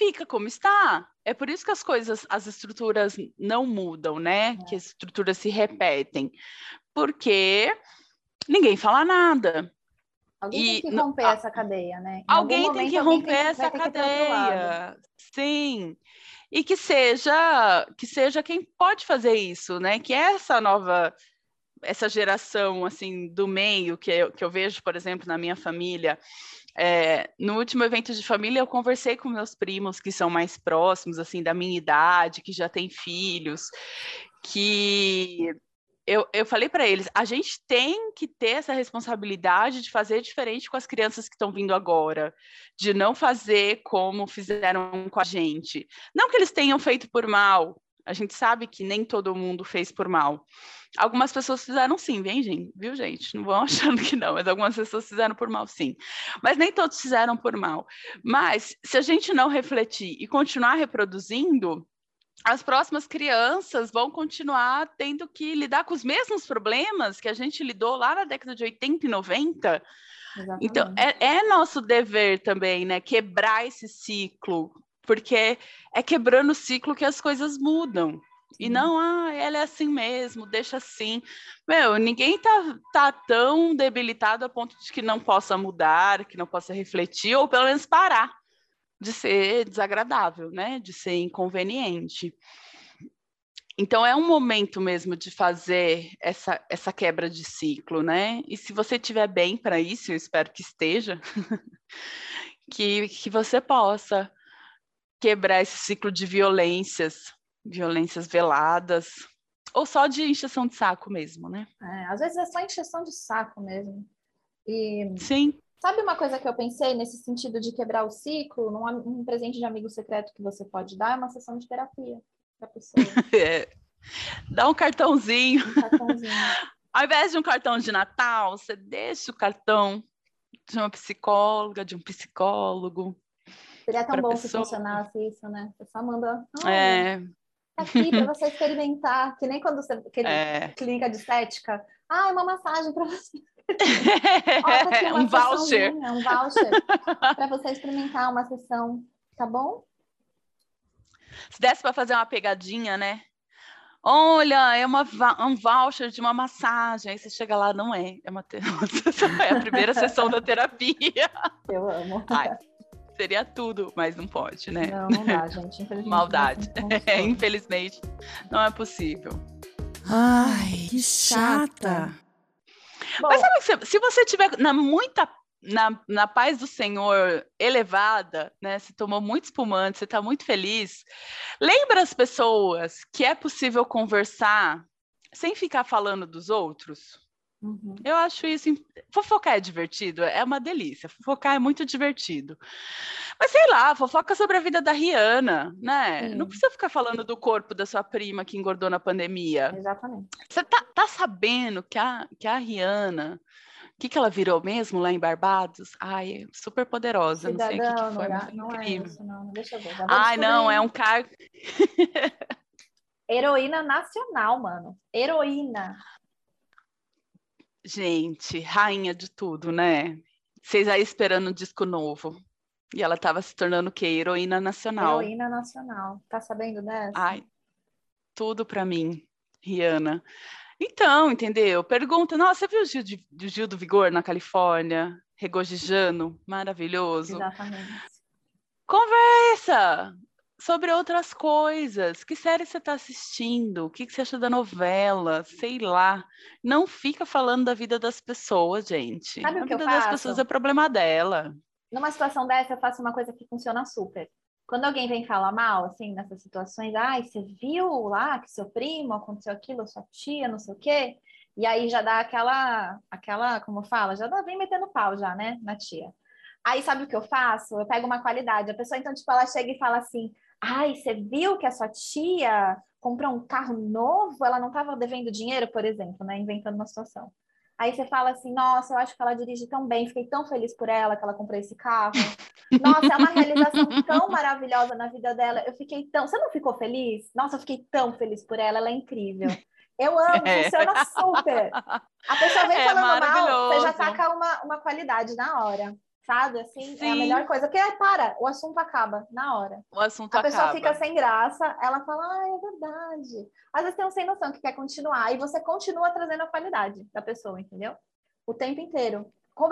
fica como está. É por isso que as coisas, as estruturas não mudam, né? É. Que as estruturas se repetem. Porque ninguém fala nada. Alguém e, tem que romper a, essa cadeia, né? Alguém tem que romper tem, essa cadeia. Sim. E que seja que seja quem pode fazer isso, né? Que essa nova essa geração assim do meio que eu, que eu vejo, por exemplo, na minha família, é, no último evento de família, eu conversei com meus primos que são mais próximos, assim, da minha idade, que já têm filhos, que eu, eu falei para eles: a gente tem que ter essa responsabilidade de fazer diferente com as crianças que estão vindo agora, de não fazer como fizeram com a gente. Não que eles tenham feito por mal, a gente sabe que nem todo mundo fez por mal. Algumas pessoas fizeram sim, vem, gente, viu, gente? Não vão achando que não, mas algumas pessoas fizeram por mal, sim. Mas nem todos fizeram por mal. Mas se a gente não refletir e continuar reproduzindo, as próximas crianças vão continuar tendo que lidar com os mesmos problemas que a gente lidou lá na década de 80 e 90. Exatamente. Então, é, é nosso dever também, né? Quebrar esse ciclo, porque é quebrando o ciclo que as coisas mudam. E não, ah, ela é assim mesmo, deixa assim. Meu, ninguém tá, tá tão debilitado a ponto de que não possa mudar, que não possa refletir, ou pelo menos parar de ser desagradável, né? De ser inconveniente. Então é um momento mesmo de fazer essa, essa quebra de ciclo, né? E se você estiver bem para isso, eu espero que esteja, que, que você possa quebrar esse ciclo de violências, violências veladas, ou só de encheção de saco mesmo, né? É, às vezes é só encheção de saco mesmo. E Sim. Sabe uma coisa que eu pensei nesse sentido de quebrar o ciclo? Num, um presente de amigo secreto que você pode dar é uma sessão de terapia para pessoa. é. Dá um cartãozinho. Um cartãozinho. Ao invés de um cartão de Natal, você deixa o cartão de uma psicóloga, de um psicólogo. Seria tão bom pessoa. se funcionasse isso, né? Você só manda. É. Aqui para você experimentar, que nem quando você. Aquele, é. Clínica de estética. Ah, é uma massagem para você. Ó, um voucher. Um voucher para você experimentar uma sessão, tá bom? Se desse para fazer uma pegadinha, né? Olha, é uma, um voucher de uma massagem. Aí você chega lá, não é. É, uma, é a primeira sessão da terapia. Eu amo. Ai, seria tudo, mas não pode, né? Não, não dá, gente. Infelizmente. Maldade. É, infelizmente, não é possível. Ai, que chata. Bom, Mas sabe, se você tiver na muita na, na paz do Senhor elevada, né? Você tomou muito espumante, você está muito feliz. Lembra as pessoas que é possível conversar sem ficar falando dos outros? Uhum. Eu acho isso. Fofocar é divertido, é uma delícia. Fofocar é muito divertido. Mas sei lá, fofoca sobre a vida da Rihanna, né? Sim. Não precisa ficar falando do corpo da sua prima que engordou na pandemia. Exatamente. Você tá, tá sabendo que a, que a Rihanna. O que, que ela virou mesmo lá em Barbados? Ai, super poderosa. Cidadão, não sei o que, que foi. Não, não é isso, não. Deixa eu ver. Ai, não, é um cargo. Heroína nacional, mano. Heroína. Gente, rainha de tudo, né? Vocês aí esperando um disco novo. E ela estava se tornando o quê? Heroína nacional. Heroína nacional. Tá sabendo dessa? Ai, tudo para mim, Rihanna. Então, entendeu? Pergunta, nossa, você viu o Gil, de, o Gil do Vigor na Califórnia? Regozijando? Maravilhoso. Exatamente. Conversa! Sobre outras coisas. Que série você está assistindo? O que, que, você acha da novela? Sei lá. Não fica falando da vida das pessoas, gente. Sabe a vida das pessoas é problema dela. Numa situação dessa, eu faço uma coisa que funciona super. Quando alguém vem falar mal, assim, nessas situações, ai, você viu lá que seu primo aconteceu aquilo, sua tia, não sei o quê, E aí já dá aquela, aquela, como fala, já dá, vem metendo pau já, né, na tia. Aí sabe o que eu faço? Eu pego uma qualidade. A pessoa, então, tipo, ela chega e fala assim: ai, você viu que a sua tia comprou um carro novo? Ela não estava devendo dinheiro, por exemplo, né? Inventando uma situação. Aí você fala assim: nossa, eu acho que ela dirige tão bem, fiquei tão feliz por ela que ela comprou esse carro. Nossa, é uma realização tão maravilhosa na vida dela. Eu fiquei tão. Você não ficou feliz? Nossa, eu fiquei tão feliz por ela, ela é incrível. Eu amo, é. funciona super. A pessoa vem é falando mal, você já taca uma, uma qualidade na hora sabe? Assim, Sim. é a melhor coisa. Porque, para, o assunto acaba na hora. O assunto acaba. A pessoa fica sem graça, ela fala, ah, é verdade. Às vezes tem um sem noção que quer continuar, e você continua trazendo a qualidade da pessoa, entendeu? O tempo inteiro.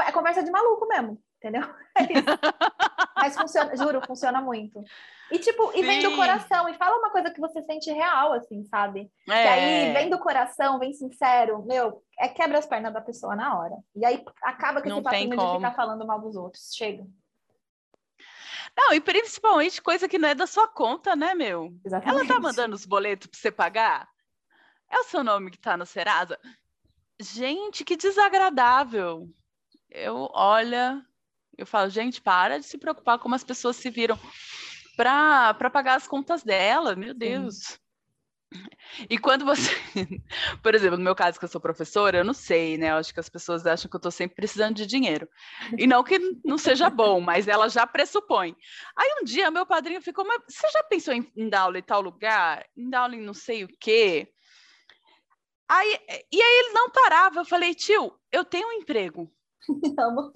É conversa de maluco mesmo, entendeu? É isso. Mas funciona, juro, funciona muito. E tipo, e vem do coração, e fala uma coisa que você sente real, assim, sabe? É. Que aí vem do coração, vem sincero, meu, é quebra as pernas da pessoa na hora. E aí acaba com esse papinho de ficar falando mal dos outros. Chega. Não, e principalmente coisa que não é da sua conta, né, meu? Exatamente. Ela tá mandando os boletos para você pagar? É o seu nome que tá no Serasa? Gente, que desagradável. Eu, olha, eu falo, gente, para de se preocupar como as pessoas se viram para pagar as contas dela, meu Deus. E quando você, por exemplo, no meu caso que eu sou professora, eu não sei, né? Eu acho que as pessoas acham que eu estou sempre precisando de dinheiro. E não que não seja bom, mas ela já pressupõe. Aí um dia meu padrinho ficou, mas você já pensou em, em dar aula em tal lugar? Em dar aula em não sei o quê? Aí, e aí ele não parava. Eu falei, tio, eu tenho um emprego. Amo.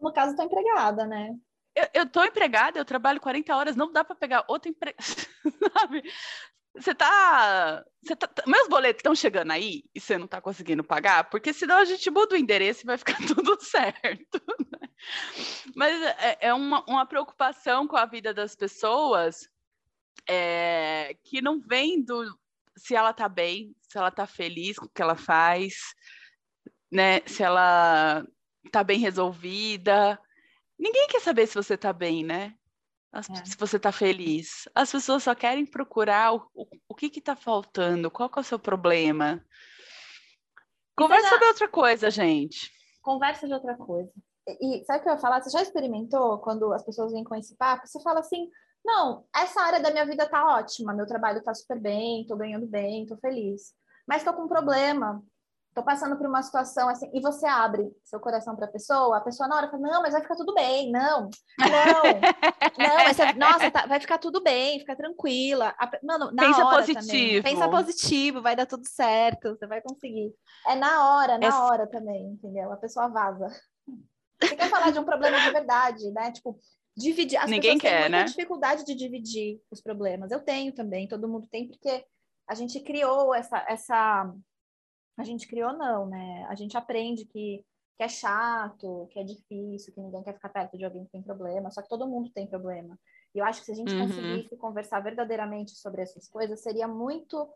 No caso, estou empregada, né? eu, estou empregada, eu trabalho 40 horas, não dá para pegar outro emprego, sabe? Você tá, você tá. Meus boletos estão chegando aí e você não está conseguindo pagar, porque senão a gente muda o endereço e vai ficar tudo certo. Né? Mas é, é uma, uma preocupação com a vida das pessoas é, que não vem do se ela tá bem, se ela tá feliz com o que ela faz, né? Se ela tá bem resolvida, Ninguém quer saber se você está bem, né? As, é. Se você está feliz. As pessoas só querem procurar o, o, o que está faltando, qual é o seu problema. Conversa já... sobre outra coisa, gente. Conversa de outra coisa. E, e sabe o que eu ia falar? Você já experimentou quando as pessoas vêm com esse papo? Você fala assim: não, essa área da minha vida tá ótima, meu trabalho tá super bem, tô ganhando bem, tô feliz. Mas tô com um problema, tô passando por uma situação assim, e você abre seu coração para a pessoa, a pessoa na hora fala, não, mas vai ficar tudo bem, não, não, não, mas nossa, tá, vai ficar tudo bem, fica tranquila. A, mano, na pensa hora positivo. Também, pensa positivo, vai dar tudo certo, você vai conseguir. É na hora, na é... hora também, entendeu? A pessoa vaza. Você quer falar de um problema de verdade, né? Tipo, dividir. As Ninguém pessoas quer, têm né? dificuldade de dividir os problemas. Eu tenho também, todo mundo tem, porque a gente criou essa, essa a gente criou não, né? A gente aprende que, que é chato, que é difícil, que ninguém quer ficar perto de alguém que tem problema, só que todo mundo tem problema. E eu acho que se a gente uhum. conseguisse conversar verdadeiramente sobre essas coisas, seria muito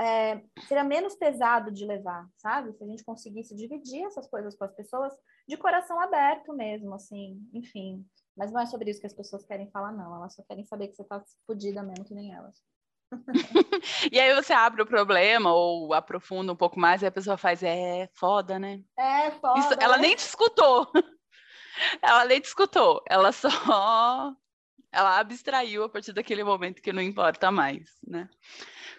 é, seria menos pesado de levar, sabe? Se a gente conseguisse dividir essas coisas com as pessoas de coração aberto mesmo, assim, enfim. Mas não é sobre isso que as pessoas querem falar, não. Elas só querem saber que você tá fodida mesmo que nem elas. e aí você abre o problema ou aprofunda um pouco mais e a pessoa faz, é foda, né? É foda. Isso, ela né? nem te escutou. ela nem te escutou. Ela só ela abstraiu a partir daquele momento que não importa mais, né?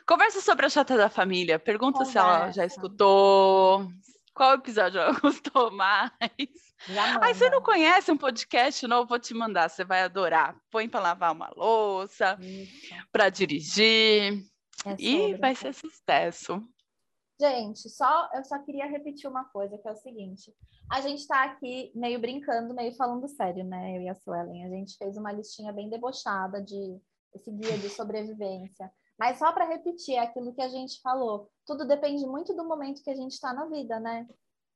Conversa sobre a chata da família. Pergunta Conversa. se ela já escutou, qual episódio ela gostou mais. Aí você não conhece um podcast novo, vou te mandar, você vai adorar. Põe para lavar uma louça, para dirigir é e vai ser sucesso. Gente, só eu só queria repetir uma coisa, que é o seguinte. A gente está aqui meio brincando, meio falando sério, né? Eu e a Suelen. A gente fez uma listinha bem debochada de esse guia de sobrevivência. Mas só para repetir aquilo que a gente falou, tudo depende muito do momento que a gente está na vida, né?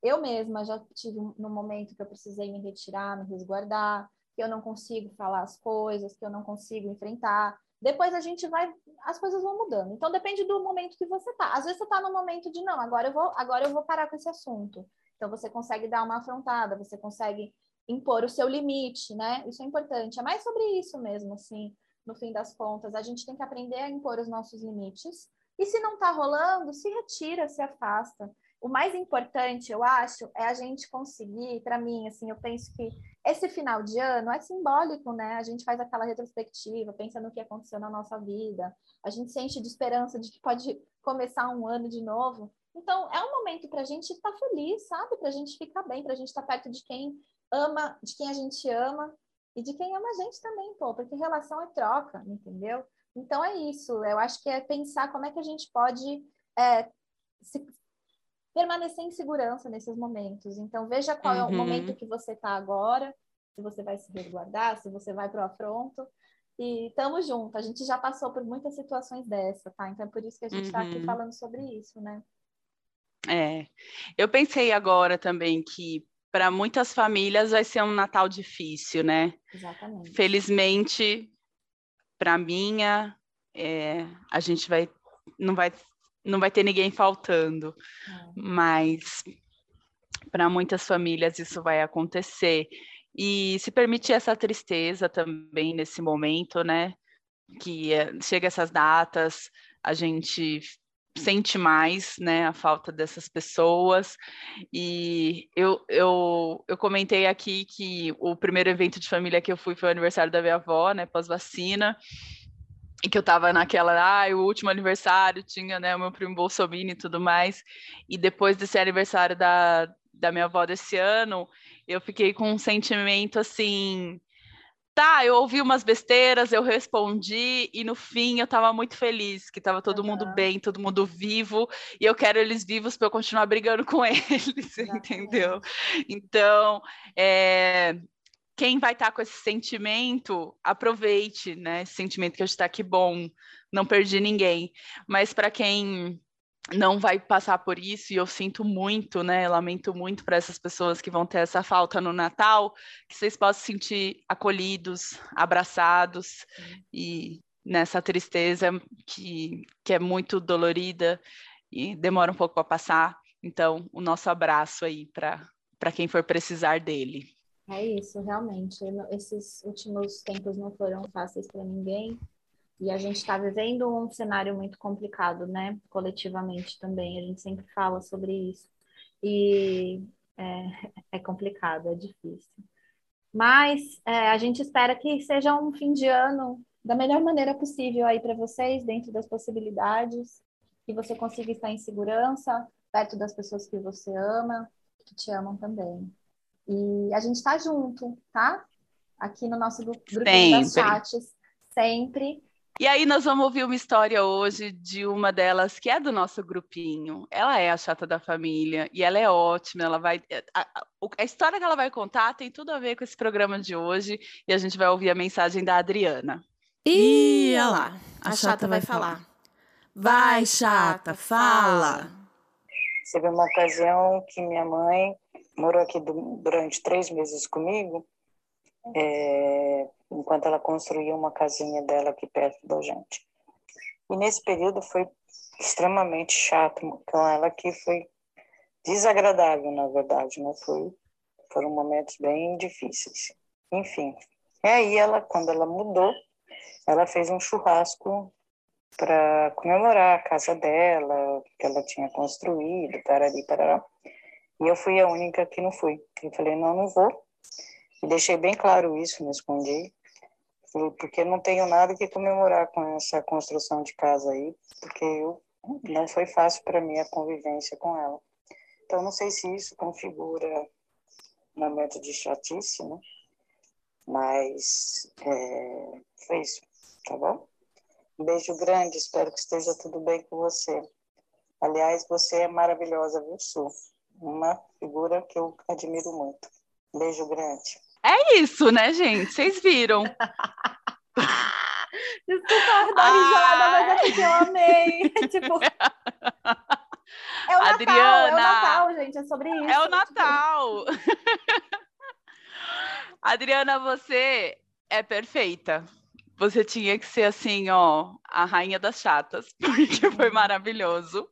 Eu mesma já tive no momento que eu precisei me retirar, me resguardar, que eu não consigo falar as coisas, que eu não consigo enfrentar. Depois a gente vai, as coisas vão mudando. Então depende do momento que você tá. Às vezes você tá no momento de não, agora eu vou, agora eu vou parar com esse assunto. Então você consegue dar uma afrontada, você consegue impor o seu limite, né? Isso é importante. É mais sobre isso mesmo, assim, no fim das contas. A gente tem que aprender a impor os nossos limites E se não está rolando, se retira, se afasta. O mais importante, eu acho, é a gente conseguir, para mim, assim, eu penso que esse final de ano é simbólico, né? A gente faz aquela retrospectiva, pensa no que aconteceu na nossa vida, a gente se enche de esperança de que pode começar um ano de novo. Então, é um momento para a gente estar tá feliz, sabe? Para a gente ficar bem, para a gente estar tá perto de quem ama, de quem a gente ama e de quem ama a gente também, pô, porque relação é troca, entendeu? Então é isso. Eu acho que é pensar como é que a gente pode é, se, permanecer em segurança nesses momentos. Então veja qual uhum. é o uhum. momento que você está agora, se você vai se resguardar, se você vai para o afronto. E estamos juntos. A gente já passou por muitas situações dessa, tá? Então é por isso que a gente está uhum. aqui falando sobre isso, né? É, eu pensei agora também que para muitas famílias vai ser um Natal difícil, né? Exatamente. Felizmente, para minha, é, a gente vai não vai não vai ter ninguém faltando, é. mas para muitas famílias isso vai acontecer e se permitir essa tristeza também nesse momento, né? Que é, chega essas datas, a gente sente mais né, a falta dessas pessoas. E eu, eu, eu comentei aqui que o primeiro evento de família que eu fui foi o aniversário da minha avó, né, pós-vacina, e que eu estava naquela, ah, o último aniversário tinha né, o meu primo Bolsonaro e tudo mais, e depois desse aniversário da, da minha avó desse ano, eu fiquei com um sentimento assim Tá, eu ouvi umas besteiras, eu respondi e no fim eu estava muito feliz, que estava todo uhum. mundo bem, todo mundo vivo, e eu quero eles vivos para eu continuar brigando com eles, entendeu? Então, é, quem vai estar tá com esse sentimento, aproveite, né? Esse sentimento que a gente está aqui bom, não perdi ninguém. Mas para quem não vai passar por isso e eu sinto muito, né? lamento muito para essas pessoas que vão ter essa falta no Natal, que vocês possam se sentir acolhidos, abraçados e nessa tristeza que, que é muito dolorida e demora um pouco para passar. Então, o nosso abraço aí para quem for precisar dele. É isso, realmente. Esses últimos tempos não foram fáceis para ninguém. E a gente está vivendo um cenário muito complicado, né? Coletivamente também. A gente sempre fala sobre isso. E é, é complicado, é difícil. Mas é, a gente espera que seja um fim de ano da melhor maneira possível aí para vocês, dentro das possibilidades, que você consiga estar em segurança, perto das pessoas que você ama, que te amam também. E a gente está junto, tá? Aqui no nosso grupo das chats, sempre. E aí nós vamos ouvir uma história hoje de uma delas que é do nosso grupinho. Ela é a chata da família e ela é ótima. Ela vai a, a, a, história que ela vai contar tem tudo a ver com esse programa de hoje e a gente vai ouvir a mensagem da Adriana. E olha lá, a, chata, chata vai falar. Vai, chata, fala. Teve uma ocasião que minha mãe morou aqui durante três meses comigo. É, enquanto ela construía uma casinha dela aqui perto da gente. E nesse período foi extremamente chato com ela, que foi desagradável, na verdade, né? Foi, foram momentos bem difíceis. Enfim, e aí ela, quando ela mudou, ela fez um churrasco para comemorar a casa dela, que ela tinha construído, parari, parará. E eu fui a única que não fui. Eu falei, não, não vou. E deixei bem claro isso, me escondi porque não tenho nada que comemorar com essa construção de casa aí, porque eu, não foi fácil para mim a convivência com ela. Então, não sei se isso configura um momento de chatice, né? Mas é, foi isso, tá bom? Um beijo grande, espero que esteja tudo bem com você. Aliás, você é maravilhosa, viu, Su? Uma figura que eu admiro muito. Beijo grande. É isso, né, gente? Vocês viram. Desculpa dar risada, mas é porque eu amei. tipo. É o Adriana, Natal, é o Natal, gente, é sobre isso. É o Natal. Tipo... Adriana, você é perfeita. Você tinha que ser assim, ó, a rainha das chatas, porque foi maravilhoso.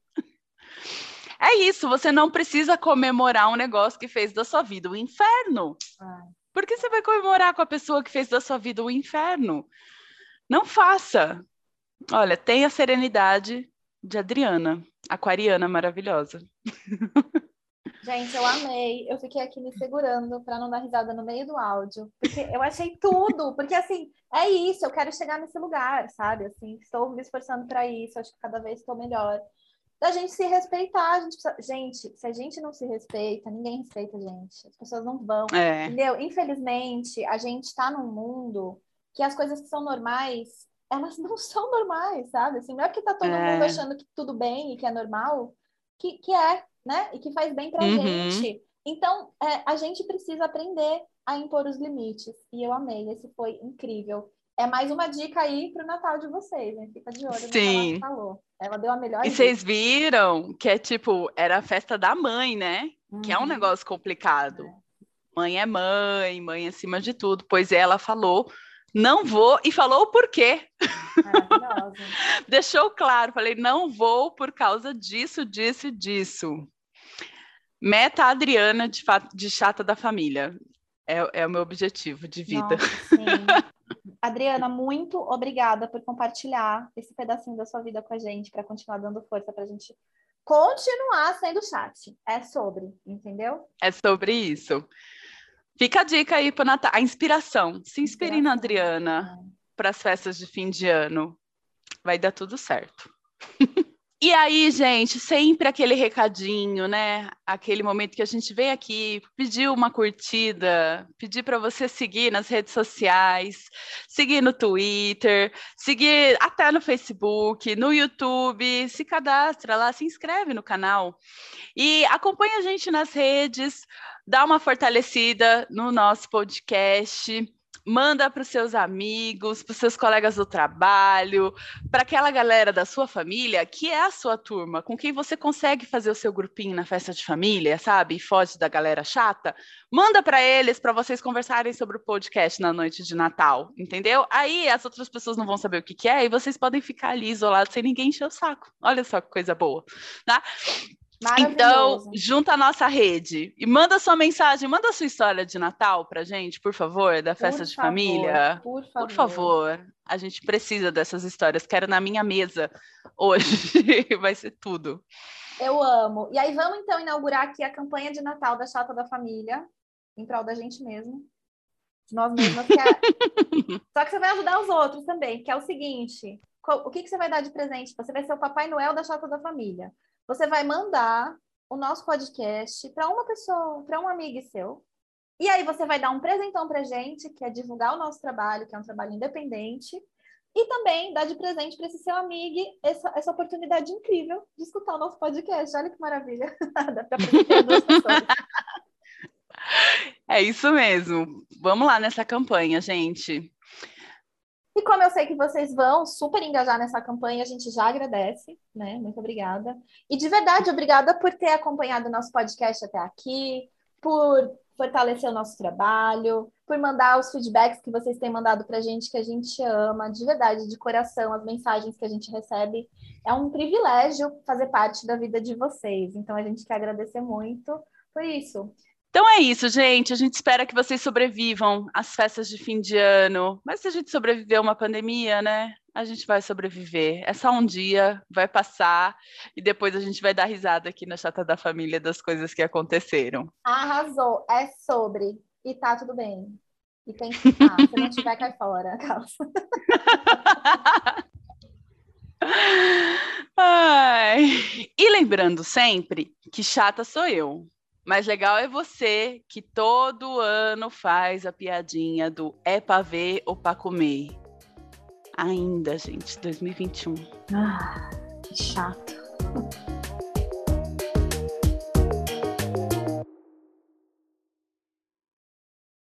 É isso, você não precisa comemorar um negócio que fez da sua vida o um inferno. Ah. Por que você vai comemorar com a pessoa que fez da sua vida o um inferno? Não faça. Olha, tenha serenidade, de Adriana, aquariana maravilhosa. Gente, eu amei. Eu fiquei aqui me segurando para não dar risada no meio do áudio, porque eu achei tudo, porque assim, é isso, eu quero chegar nesse lugar, sabe? Assim, estou me esforçando para isso, acho que cada vez estou melhor. Da gente se respeitar, a gente, precisa... gente, se a gente não se respeita, ninguém respeita a gente. As pessoas não vão, é. entendeu? Infelizmente, a gente está num mundo que as coisas que são normais, elas não são normais, sabe? Assim, não é porque tá todo é. mundo achando que tudo bem e que é normal, que, que é, né? E que faz bem pra uhum. gente. Então, é, a gente precisa aprender a impor os limites. E eu amei, esse foi incrível. É mais uma dica aí pro Natal de vocês, né? Fica de olho Sim. no que ela falou. Ela deu a melhor. E dica. vocês viram que é tipo, era a festa da mãe, né? Uhum. Que é um uhum. negócio complicado. É. Mãe é mãe, mãe acima de tudo. Pois é, ela falou não vou, e falou o porquê. Deixou claro, falei, não vou por causa disso, disso e disso. Meta Adriana de, de chata da família. É, é, o meu objetivo de vida. Nossa, Adriana, muito obrigada por compartilhar esse pedacinho da sua vida com a gente, para continuar dando força para a gente continuar sendo chat. É sobre, entendeu? É sobre isso. Fica a dica aí para Natal, a inspiração. Se inspire na Adriana para as festas de fim de ano. Vai dar tudo certo. E aí, gente, sempre aquele recadinho, né? Aquele momento que a gente vem aqui, pedir uma curtida, pedir para você seguir nas redes sociais, seguir no Twitter, seguir até no Facebook, no YouTube, se cadastra lá, se inscreve no canal e acompanha a gente nas redes, dá uma fortalecida no nosso podcast manda para os seus amigos, para os seus colegas do trabalho, para aquela galera da sua família que é a sua turma, com quem você consegue fazer o seu grupinho na festa de família, sabe? E foge da galera chata. Manda para eles para vocês conversarem sobre o podcast na noite de Natal, entendeu? Aí as outras pessoas não vão saber o que, que é e vocês podem ficar ali isolados sem ninguém encher o saco. Olha só que coisa boa, tá? Então, junta a nossa rede e manda sua mensagem, manda sua história de Natal pra gente, por favor, da festa por de favor, família. Por favor. Por favor. A gente precisa dessas histórias. Quero na minha mesa hoje. Vai ser tudo. Eu amo. E aí vamos então inaugurar aqui a campanha de Natal da Chata da Família, em prol da gente mesmo. De nós mesmas. Que é... Só que você vai ajudar os outros também, que é o seguinte: o que, que você vai dar de presente? Você vai ser o Papai Noel da Chata da Família você vai mandar o nosso podcast para uma pessoa, para um amigo seu. E aí você vai dar um presentão para gente, que é divulgar o nosso trabalho, que é um trabalho independente. E também dar de presente para esse seu amigo essa, essa oportunidade incrível de escutar o nosso podcast. Olha que maravilha. Dá para. É isso mesmo. Vamos lá nessa campanha, gente. E como eu sei que vocês vão super engajar nessa campanha, a gente já agradece, né? Muito obrigada. E de verdade, obrigada por ter acompanhado o nosso podcast até aqui, por fortalecer o nosso trabalho, por mandar os feedbacks que vocês têm mandado para a gente, que a gente ama, de verdade, de coração, as mensagens que a gente recebe. É um privilégio fazer parte da vida de vocês. Então, a gente quer agradecer muito por isso. Então é isso, gente. A gente espera que vocês sobrevivam às festas de fim de ano. Mas se a gente sobreviver a uma pandemia, né? A gente vai sobreviver. É só um dia, vai passar e depois a gente vai dar risada aqui na chata da família das coisas que aconteceram. Arrasou. É sobre. E tá tudo bem. E tem que ficar. se não tiver, cai fora. Ai. E lembrando sempre que chata sou eu. Mas legal é você que todo ano faz a piadinha do é pra ver ou pra comer. Ainda, gente, 2021. Ah, que chato.